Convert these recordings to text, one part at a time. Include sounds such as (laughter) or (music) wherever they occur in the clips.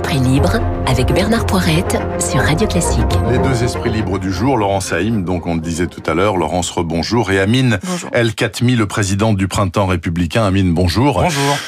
esprits libres avec Bernard Poirette sur Radio Classique. Les deux esprits libres du jour, Laurence Haïm, donc on le disait tout à l'heure, Laurence rebonjour, et Amine El Khatmi, le président du printemps républicain. Amine, bonjour. Bonjour.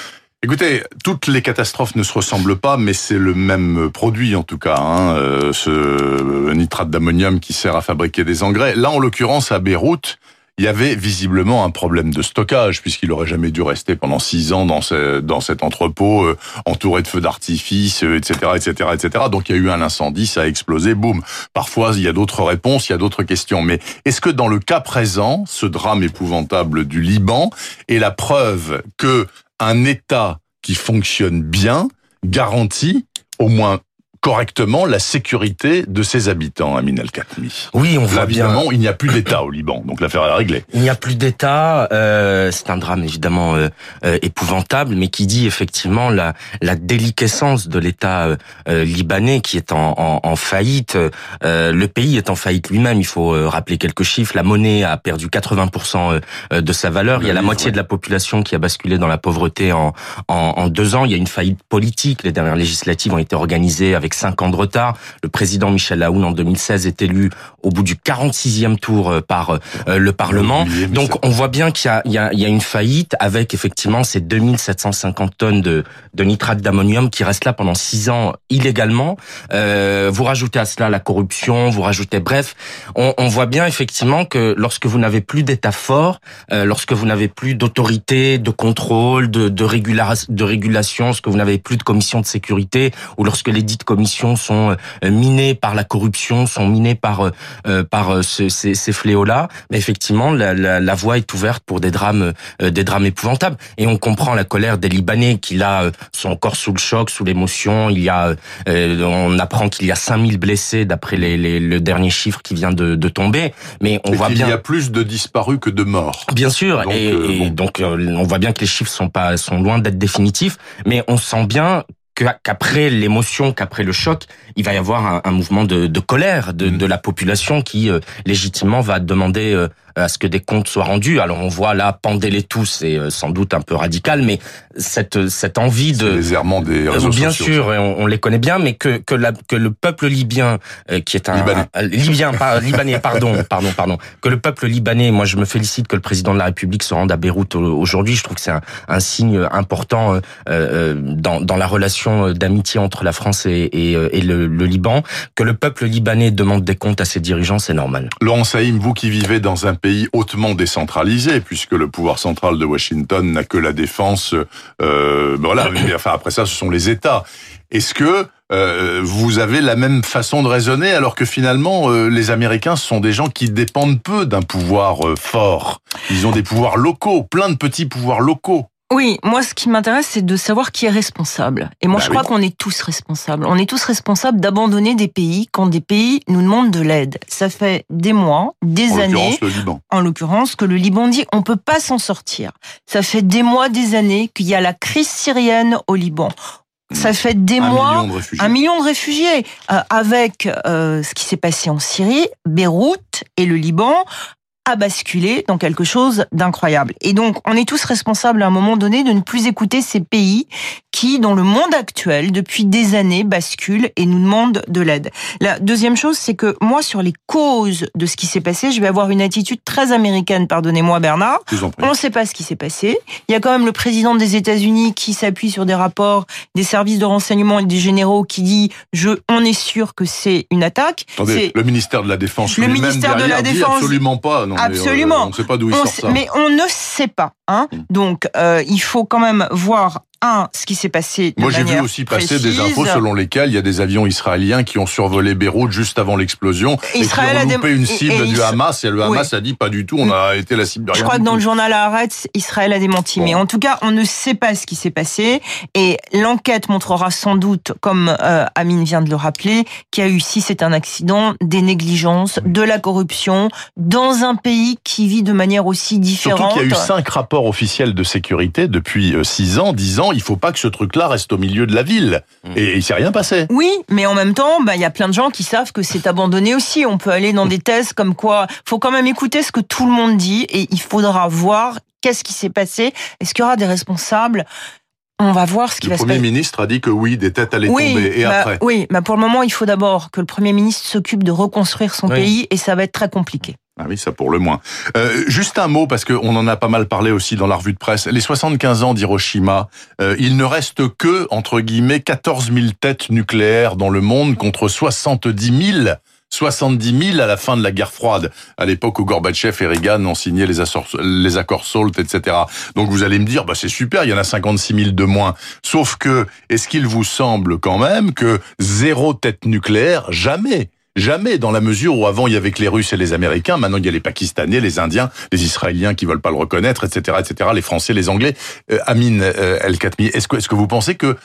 Écoutez, toutes les catastrophes ne se ressemblent pas, mais c'est le même produit en tout cas, hein, euh, ce nitrate d'ammonium qui sert à fabriquer des engrais. Là, en l'occurrence, à Beyrouth, il y avait visiblement un problème de stockage puisqu'il aurait jamais dû rester pendant six ans dans, ce, dans cet entrepôt euh, entouré de feux d'artifice, etc., etc., etc. Donc il y a eu un incendie, ça a explosé, boum. Parfois il y a d'autres réponses, il y a d'autres questions. Mais est-ce que dans le cas présent, ce drame épouvantable du Liban est la preuve que un État qui fonctionne bien garantit au moins correctement la sécurité de ses habitants, Amin El-Khatmi. Oui, on voit bien. il n'y a plus d'État au Liban, donc l'affaire est réglée. Il n'y a plus d'État. Euh, c'est un drame évidemment euh, euh, épouvantable, mais qui dit effectivement la, la déliquescence de l'État euh, libanais qui est en, en, en faillite. le pays est en faillite lui-même. Il faut rappeler quelques chiffres. La monnaie a perdu 80% de sa valeur. il y a la moitié de la population qui a basculé dans la pauvreté en, en, en deux ans. Il y a une faillite politique. Les dernières législatives ont été organisées avec cinq ans de retard. Le président Michel Aoun en 2016 est élu au bout du 46e tour euh, par euh, le Parlement. Donc on voit bien qu'il y, y, y a, une faillite avec effectivement ces 2750 tonnes de, de nitrate d'ammonium qui restent là pendant six ans illégalement. Euh, vous rajoutez à cela la corruption, vous rajoutez bref, on, on voit bien effectivement que lorsque vous n'avez plus d'État fort, euh, lorsque vous n'avez plus d'autorité, de contrôle, de, de, de régulation, lorsque vous n'avez plus de commission de sécurité ou lorsque les dites commissions commissions sont euh, minées par la corruption, sont minées par euh, euh, par ces, ces fléaux-là. Mais effectivement, la, la, la, voie est ouverte pour des drames, des drames épouvantables. Et on comprend la colère des Libanais qui là sont encore sous le choc, sous l'émotion. Il y a, on apprend qu'il y a 5000 blessés d'après les, les, le dernier chiffre qui vient de, de tomber. Mais on voit bien. Il y a plus de disparus que de morts. Bien sûr. Donc, et, et donc on voit bien que les chiffres sont pas sont loin d'être définitifs. Mais on sent bien qu'après l'émotion, qu'après le choc, il va y avoir un, un mouvement de, de colère de, mmh. de, la population qui euh, légitimement va demander euh, à ce que des comptes soient rendus. Alors on voit là pendez-les tous, c'est euh, sans doute un peu radical, mais cette cette envie de les errements des réseaux bien sûr, on, on, les connaît bien, mais que que, la, que le peuple libyen qui est un libanais, un, libyen libanais pardon (laughs) pardon pardon que le peuple libanais, moi je me félicite que le président de la République se rende à Beyrouth aujourd'hui. Je trouve que c'est un, un, signe important euh, dans dans la relation d'amitié entre la France et, et, et le, le, Liban. Que le peuple libanais demande des comptes à ses dirigeants, c'est normal. Laurent Saïm, vous qui vivez dans un pays hautement décentralisé, puisque le pouvoir central de Washington n'a que la défense. Euh, voilà. enfin, après ça, ce sont les États. Est-ce que euh, vous avez la même façon de raisonner alors que finalement euh, les Américains sont des gens qui dépendent peu d'un pouvoir fort? Ils ont des pouvoirs locaux, plein de petits pouvoirs locaux. Oui, moi ce qui m'intéresse c'est de savoir qui est responsable. Et moi bah je oui. crois qu'on est tous responsables. On est tous responsables d'abandonner des pays quand des pays nous demandent de l'aide. Ça fait des mois, des en années, le Liban. en l'occurrence que le Liban dit on peut pas s'en sortir. Ça fait des mois, des années qu'il y a la crise syrienne au Liban. Ça fait des un mois, million de un million de réfugiés, euh, avec euh, ce qui s'est passé en Syrie, Beyrouth et le Liban, a basculé dans quelque chose d'incroyable. Et donc, on est tous responsables à un moment donné de ne plus écouter ces pays qui, dans le monde actuel, depuis des années, basculent et nous demandent de l'aide. La deuxième chose, c'est que moi, sur les causes de ce qui s'est passé, je vais avoir une attitude très américaine, pardonnez-moi Bernard. On ne sait pas ce qui s'est passé. Il y a quand même le président des États-Unis qui s'appuie sur des rapports des services de renseignement et des généraux qui dit je, on est sûr que c'est une attaque. Attendez, le ministère de la Défense le ministère de la Défense absolument pas. Non, Absolument. Mais, euh, on ne sait pas d'où il on sort ça. Mais on ne sait pas. Hein. Mm. Donc, euh, il faut quand même voir un, ce qui s'est passé. De Moi, j'ai vu aussi passer précise. des infos selon lesquelles il y a des avions israéliens qui ont survolé Beyrouth juste avant l'explosion Israël et a qui ont loupé une cible et du Hamas et le Hamas a dit pas du tout, on a été la cible de rien. Je crois que dans tout. le journal Haaretz, Israël a démenti. Bon. Mais en tout cas, on ne sait pas ce qui s'est passé. Et l'enquête montrera sans doute, comme euh, Amine vient de le rappeler, qu'il y a eu, si c'est un accident, des négligences, de la corruption, dans un pays qui vit de manière aussi Surtout différente. qu'il y a eu cinq rapports officiels de sécurité depuis euh, six ans, disant il faut pas que ce truc-là reste au milieu de la ville. Mm. Et il s'est rien passé. Oui, mais en même temps, bah, il y a plein de gens qui savent que c'est abandonné aussi. On peut aller dans des thèses comme quoi, faut quand même écouter ce que tout le monde dit et il faudra voir qu'est-ce qui s'est passé. Est-ce qu'il y aura des responsables? On va voir ce qui le va se Premier passer. ministre a dit que oui, des têtes allaient Oui, tomber. Et bah, après? oui, mais pour le moment, il faut d'abord que le Premier ministre s'occupe de reconstruire son Oui. pays et ça va être très compliqué. Ah oui, ça pour le moins. Euh, juste un mot, parce qu'on en a pas mal parlé aussi dans la revue de presse. Les 75 ans d'Hiroshima, euh, il ne reste que, entre guillemets, 14 000 têtes nucléaires dans le monde contre 70 000 70 000 à la fin de la guerre froide, à l'époque où Gorbatchev et Reagan ont signé les, accords, les accords SALT, etc. Donc vous allez me dire, bah c'est super, il y en a 56 000 de moins. Sauf que, est-ce qu'il vous semble quand même que zéro tête nucléaire, jamais Jamais, dans la mesure où avant il y avait que les Russes et les Américains, maintenant il y a les Pakistanais, les Indiens, les Israéliens qui veulent pas le reconnaître, etc., etc., les Français, les Anglais. Euh, Amin euh, El Khatmi, est-ce que vous pensez que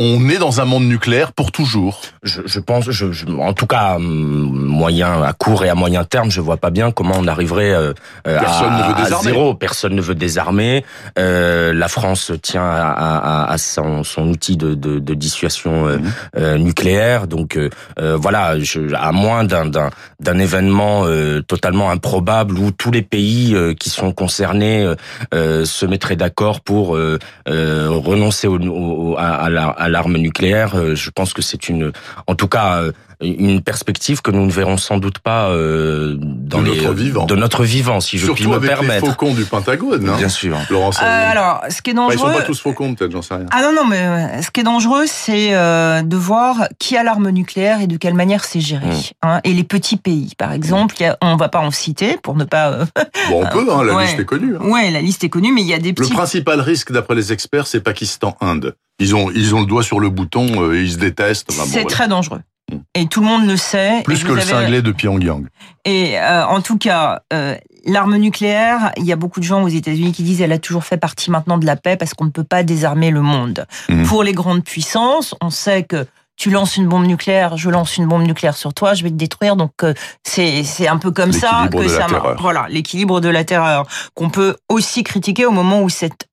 on est dans un monde nucléaire pour toujours Je, je pense, je, je- en tout cas, hum, moyen, à court et à moyen terme, je vois pas bien comment on arriverait euh, euh, Personne à, ne veut à zéro. Personne ne veut désarmer. Euh, la France tient à, à- à son, son outil de, de, de dissuasion euh, Mhm. euh, nucléaire. Donc euh, voilà, je, à moins d'un événement euh, totalement improbable où tous les pays euh, qui sont concernés se mettraient d'accord pour euh, euh, renoncer au, au- à, à la- à l'arme nucléaire, euh, je pense que c'est une, en tout cas, euh, une perspective que nous ne verrons sans doute pas euh, dans De les notre vivant. de notre vivant, si je puis Surtout me avec permettre. les faucons du Pentagone, hein Bien sûr. Laurent Euh, alors, ce qui est Enfin, ils dangereux. sont pas tous faucons, peut-être, j'en sais rien. Ah non, non, mais ce qui est dangereux, c'est euh, de voir qui a l'arme nucléaire et de quelle manière c'est géré. Mm. Hein. Et les petits pays, par exemple, il y a- on va pas en citer pour ne pas... euh, Bon, on peut, hein, la Ouais. liste est connue. hein. ouais, la liste est connue, mais il y a des Le petits... principal risque, d'après les experts, c'est Pakistan-Inde. Ils ont, ils ont le doigt sur le bouton, euh, et ils se détestent. Bon, c'est voilà. très dangereux. Et tout le monde le sait. Plus que le avez- cinglé de Pyongyang. Et euh, en tout cas, euh, l'arme nucléaire, il y a beaucoup de gens aux États-Unis qui disent elle a toujours fait partie maintenant de la paix parce qu'on ne peut pas désarmer le monde. Mhm. Pour les grandes puissances, on sait que tu lances une bombe nucléaire, je lance une bombe nucléaire sur toi, je vais te détruire. Donc euh, c'est c'est un peu comme ça que ça marche. terreur. Voilà, l'équilibre de la terreur qu'on peut aussi critiquer au moment où cette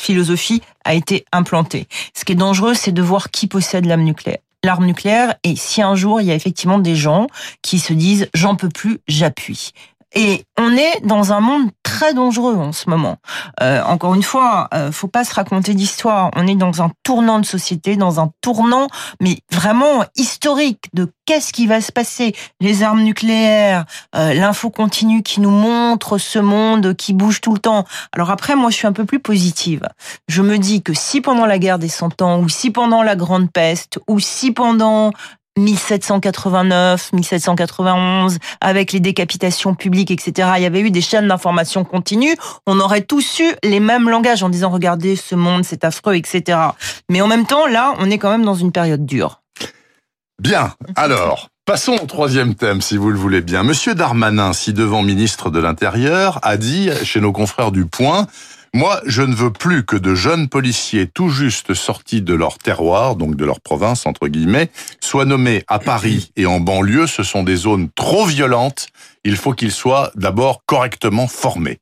philosophie a été implantée. Ce qui est dangereux, c'est de voir qui possède l'arme nucléaire. L'arme nucléaire, et si un jour il y a effectivement des gens qui se disent j'en peux plus, j'appuie. Et on est dans un monde très dangereux en ce moment. Euh, encore une fois, euh, faut pas se raconter d'histoire. On est dans un tournant de société, dans un tournant, mais vraiment historique de qu'est-ce qui va se passer. Les armes nucléaires, euh, l'info continue qui nous montre ce monde qui bouge tout le temps. Alors après, moi, je suis un peu plus positive. Je me dis que si pendant la guerre des Cent Ans, ou si pendant la Grande Peste, ou si pendant 1789, 1791, avec les décapitations publiques, etc. Il y avait eu des chaînes d'information continues. On aurait tous eu les mêmes langages en disant regardez ce monde, c'est affreux, etc. Mais en même temps, là, on est quand même dans une période dure. Bien, alors, passons au troisième thème, si vous le voulez bien. Monsieur Darmanin, si devant ministre de l'Intérieur, a dit, chez nos confrères du Point, moi, je ne veux plus que de jeunes policiers tout juste sortis de leur terroir, donc de leur province, entre guillemets, soient nommés à Paris et en banlieue. Ce sont des zones trop violentes. Il faut qu'ils soient d'abord correctement formés.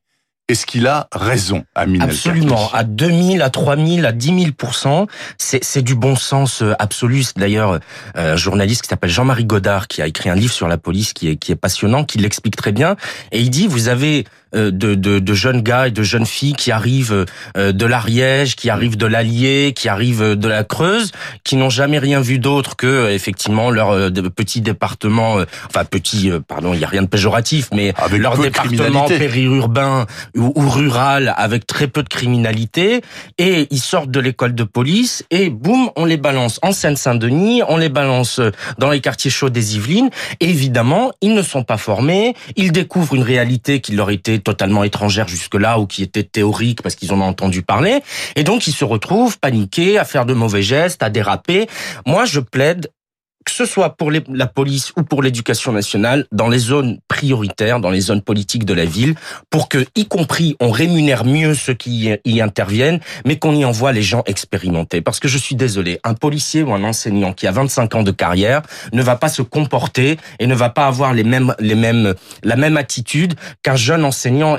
Est-ce qu'il a raison, Amine Absolument. À 2000, à 3000, à 10 000 c'est du bon sens euh, absolu. D'ailleurs euh, un journaliste qui s'appelle Jean-Marie Godard qui a écrit un livre sur la police qui est passionnant, qui l'explique très bien. Et il dit vous avez de, de, de jeunes gars et de jeunes filles qui arrivent euh, de l'Ariège, qui arrivent de l'Allier, qui arrivent de la Creuse, qui n'ont jamais rien vu d'autre que euh, effectivement leur euh, petit département, euh, enfin petit, euh, pardon, il y a rien de péjoratif, mais Avec leur département périurbain ou, ou rural avec très peu de criminalité et ils sortent de l'école de police et boum, on les balance en Seine-Saint-Denis, on les balance dans les quartiers chauds des Yvelines. Et évidemment, ils ne sont pas formés, ils découvrent une réalité qui leur était totalement étrangère jusque-là ou qui était théorique parce qu'ils en ont entendu parler et donc ils se retrouvent paniqués, à faire de mauvais gestes, à déraper. Moi, je plaide que ce soit pour les- la police ou pour l'éducation nationale, dans les zones prioritaires, dans les zones politiques de la ville, pour que, y compris, on rémunère mieux ceux qui y- interviennent, mais qu'on y envoie les gens expérimentés. Parce que je suis désolé, un policier ou un enseignant qui a 25 ans de carrière ne va pas se comporter et ne va pas avoir les mêmes, les mêmes, la même attitude qu'un jeune enseignant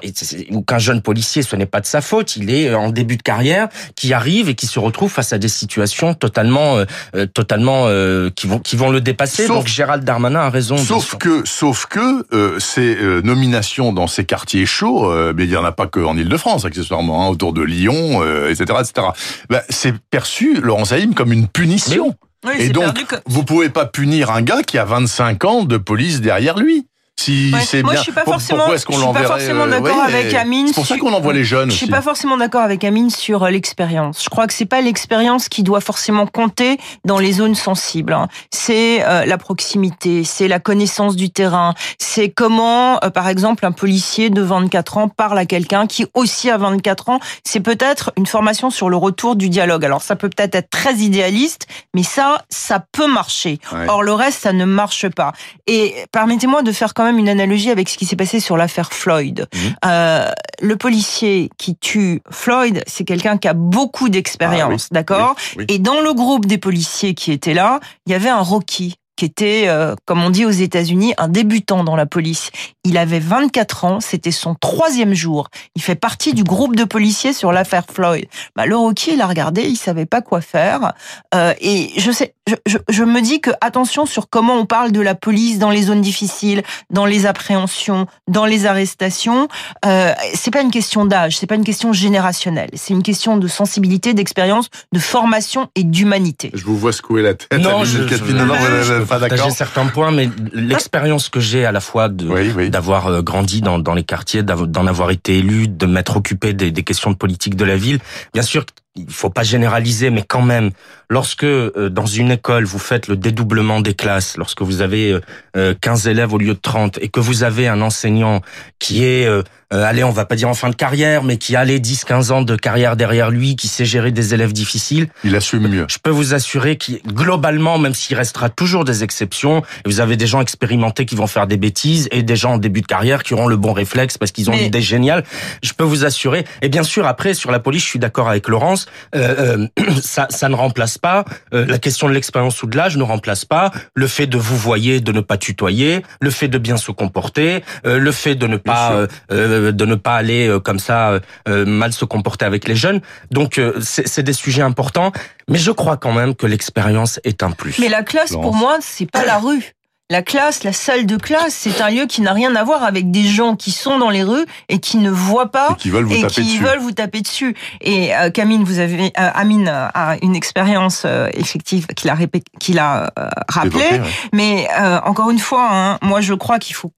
ou qu'un jeune policier. Ce n'est pas de sa faute. Il est en début de carrière, qui arrive et qui se retrouve face à des situations totalement, euh, euh, totalement, euh, qui vont, qui vont le dépasser. Sauf- donc Gérald Darmanin a raison. Sauf que, sauf que euh, ces euh, nominations dans ces quartiers chauds, euh, mais il y en a pas que en Île-de-France accessoirement, hein, autour de Lyon, euh, etc., etc. Ben, c'est perçu, Laurent Saïm, comme une punition. Oui, Et c'est donc, perdu que- vous pouvez pas punir un gars qui a 25 ans de police derrière lui. Si Ouais. c'est bien. je suis pas forcément- Pourquoi est-ce qu'on je suis pas l'enverrait forcément euh, d'accord ouais, avec Amine C'est pour ça qu'on envoie les jeunes Je suis aussi. pas forcément d'accord avec Amine sur euh, l'expérience. Je crois que c'est pas l'expérience qui doit forcément compter dans les zones sensibles. hein. C'est euh, la proximité, c'est la connaissance du terrain, c'est comment, euh, par exemple, un policier de 24 ans parle à quelqu'un qui aussi a 24 ans. C'est peut-être une formation sur le retour du dialogue. Alors ça peut peut-être être très idéaliste, mais ça, ça peut marcher. Ouais. Or le reste, ça ne marche pas. Et permettez-moi de faire quand même une analogie avec ce qui s'est passé sur l'affaire Floyd. Mhm. Euh, le policier qui tue Floyd, c'est quelqu'un qui a beaucoup d'expérience, d'accord Oui, oui. Et dans le groupe des policiers qui étaient là, il y avait un Rocky qui était, euh, comme on dit aux États-Unis, un débutant dans la police. Il avait 24 ans, c'était son troisième jour. Il fait partie du groupe de policiers sur l'affaire Floyd. Bah, le Rocky, il a regardé, il savait pas quoi faire. Euh, et je sais, je, je, je me dis que attention sur comment on parle de la police dans les zones difficiles, dans les appréhensions, dans les arrestations. Euh, c'est pas une question d'âge, c'est pas une question générationnelle. C'est une question de sensibilité, d'expérience, de formation et d'humanité. Je vous vois secouer la tête. Non, je, non, non, je- peux pas d'accord. certains points, mais l'expérience que j'ai à la fois de Oui, oui. d'avoir euh, grandi dans, dans les quartiers, d'en avoir été élu, de m'être occupé des, des questions de politique de la ville. Bien sûr, il faut pas généraliser, mais quand même, lorsque euh, dans une école vous faites le dédoublement des classes, lorsque vous avez euh, euh, 15 élèves au lieu de 30 et que vous avez un enseignant qui est euh, euh, allez, on va pas dire en fin de carrière, mais qui a les 10-15 ans de carrière derrière lui, qui sait gérer des élèves difficiles, Il assume mieux. je peux vous assurer qu'il globalement, même s'il restera toujours des exceptions, vous avez des gens expérimentés qui vont faire des bêtises et des gens en début de carrière qui auront le bon réflexe parce qu'ils ont Mais- l'idée géniale. Je peux vous assurer. Et bien sûr, après sur la police, je suis d'accord avec Laurence. Euh, euh, (clears throat) ça, ça ne remplace pas euh, la question de l'expérience ou de l'âge ne remplace pas le fait de vous voyer, de ne pas tutoyer, le fait de bien se comporter, euh, le fait de ne pas euh, euh, de ne pas aller euh, comme ça mal se comporter avec les jeunes. Donc euh, c'est c'est des sujets importants, mais je crois quand même que l'expérience est un plus. Mais la classe, pour moi, c'est pas la rue. La classe, la salle de classe, c'est un lieu qui n'a rien à voir avec des gens qui sont dans les rues et qui ne voient pas Et qui veulent vous et taper qui dessus. veulent vous taper dessus. Et euh, Camille, vous avez, euh, Amine a une expérience euh, effective qu'il a, répé- qu'il a euh, rappelée. Ouais. Mais euh, encore une fois, hein, moi je crois qu'il faut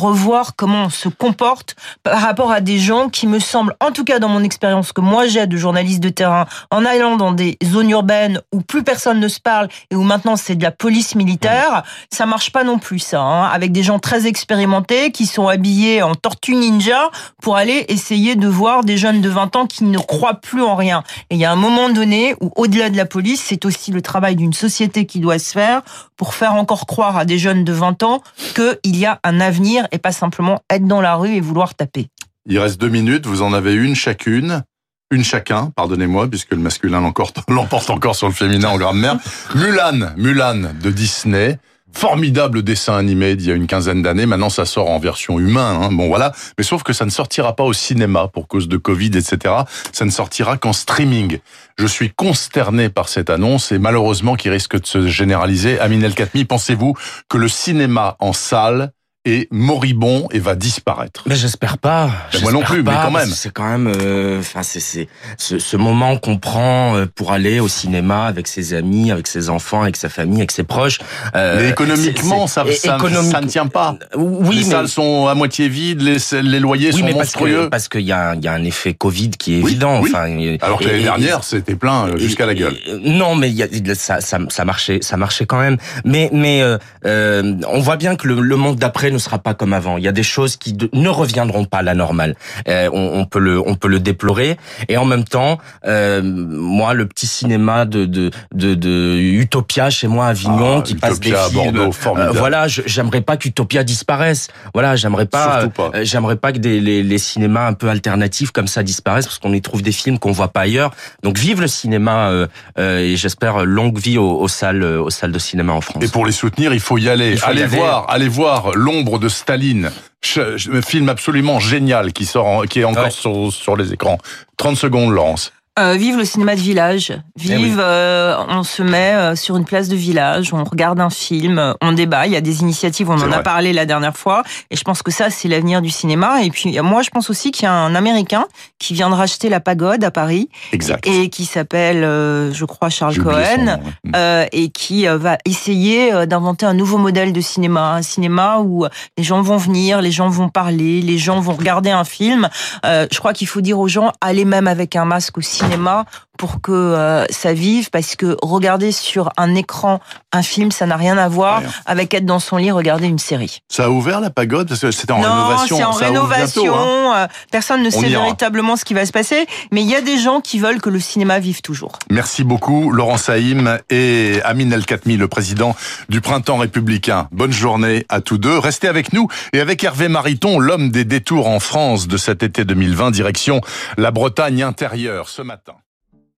revoir comment on se comporte par rapport à des gens qui me semblent, en tout cas dans mon expérience que moi j'ai de journaliste de terrain, en allant dans des zones urbaines où plus personne ne se parle et où maintenant c'est de la police militaire, ça marche pas non plus ça, hein, avec des gens très expérimentés qui sont habillés en tortue ninja pour aller essayer de voir des jeunes de 20 ans qui ne croient plus en rien. Et il y a un moment donné où au-delà de la police, c'est aussi le travail d'une société qui doit se faire pour faire encore croire à des jeunes de 20 ans qu'il y a un avenir et pas simplement être dans la rue et vouloir taper. Il reste deux minutes, vous en avez une chacune. Une chacun, pardonnez-moi, puisque le masculin l'emporte (laughs) encore sur le féminin en grammaire. Mulan, Mulan de Disney. Formidable dessin animé d'il y a une quinzaine d'années. Maintenant, ça sort en version humain. Hein. Bon, voilà. Mais sauf que ça ne sortira pas au cinéma pour cause de Covid, etc. Ça ne sortira qu'en streaming. Je suis consterné par cette annonce et malheureusement qui risque de se généraliser. Amin El Khatmi, pensez-vous que le cinéma en salle est moribond et va disparaître Mais j'espère pas. Ben, moi non plus, mais pas, quand parce même. C'est quand même, euh, enfin c'est c'est ce, ce moment qu'on prend euh, pour aller au cinéma avec ses amis, avec ses enfants, avec sa famille, avec ses proches. Euh, Mais économiquement, ça, c'est- ça, économique- ça ne tient pas. Oui, les mais salles sont à moitié vides, les, les loyers oui, sont mais monstrueux. parce qu'il y a un- il y a un effet Covid qui est Oui, évident. oui. Enfin, et- Alors que l'année dernière, c'était plein euh, jusqu'à la gueule. Non, mais il y a, ça, ça, ça marchait, ça marchait quand même. Mais, mais euh, euh, on voit bien que le, le monde d'après ne sera pas comme avant. Il y a des choses qui ne reviendront pas à la normale. Euh, on, on peut le, on peut le déplorer. Et en même temps, euh, moi, le petit cinéma de, de, de, de Utopia chez moi à Avignon, Ah, qui passe des Utopia à films. Bordeaux, formidable. euh, voilà, j'aimerais pas qu'Utopia disparaisse. Voilà, j'aimerais pas. Pas. euh, j'aimerais pas que des, les, les cinémas un peu alternatifs comme ça disparaissent parce qu'on y trouve des films qu'on voit pas ailleurs. Donc vive le cinéma euh, euh, et j'espère longue vie aux, aux salles, aux salles de cinéma en France. Et pour les soutenir, il faut y aller. Faut y allez aller. voir, allez voir l'ombre de Staline. Film absolument génial qui sort, en- qui est encore Ouais. sur, sur les écrans. 30 secondes, Laurence. Euh, vive le cinéma de village. Vive, euh, on se met euh, sur une place de village, on regarde un film, on débat. Il y a des initiatives, on en a parlé la dernière fois. Et je pense que ça, c'est l'avenir du cinéma. Et puis, moi, je pense aussi qu'il y a un Américain qui vient de racheter la Pagode à Paris Exact. et qui s'appelle, euh, je crois, Charles Cohen. nom, ouais. euh, et qui euh, va essayer euh, d'inventer un nouveau modèle de cinéma, un cinéma où euh, les gens vont venir, les gens vont parler, les gens vont regarder un film. Euh, je crois qu'il faut dire aux gens allez même avec un masque au cinéma pour que euh, ça vive, parce que regarder sur un écran un film, ça n'a rien à voir avec être dans son lit regarder une série. Ça a ouvert la pagode parce que c'était en non, rénovation. c'est en ça rénovation. bientôt, hein. euh, Personne ne On sait véritablement ce qui va se passer, mais il y a des gens qui veulent que le cinéma vive toujours. Merci beaucoup, Laurent Saïm et Amin El Khatmi, le président du Printemps républicain. Bonne journée à tous deux. Restez avec nous et avec Hervé Mariton, l'homme des détours en France de cet été 2020, direction la Bretagne intérieure ce matin.